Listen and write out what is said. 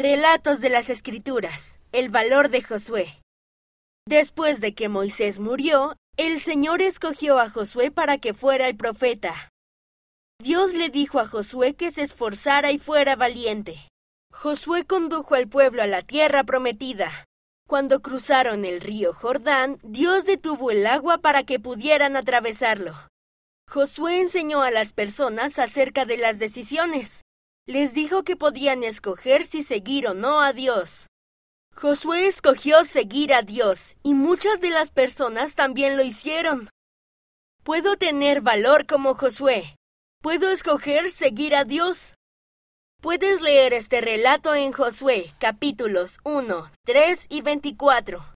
Relatos de las Escrituras. El valor de Josué. Después de que Moisés murió, el Señor escogió a Josué para que fuera el profeta. Dios le dijo a Josué que se esforzara y fuera valiente. Josué condujo al pueblo a la tierra prometida. Cuando cruzaron el río Jordán, Dios detuvo el agua para que pudieran atravesarlo. Josué enseñó a las personas acerca de las decisiones. Les dijo que podían escoger si seguir o no a Dios. Josué escogió seguir a Dios y muchas de las personas también lo hicieron. Puedo tener valor como Josué. Puedo escoger seguir a Dios. Puedes leer este relato en Josué capítulos 1, 3 y 24.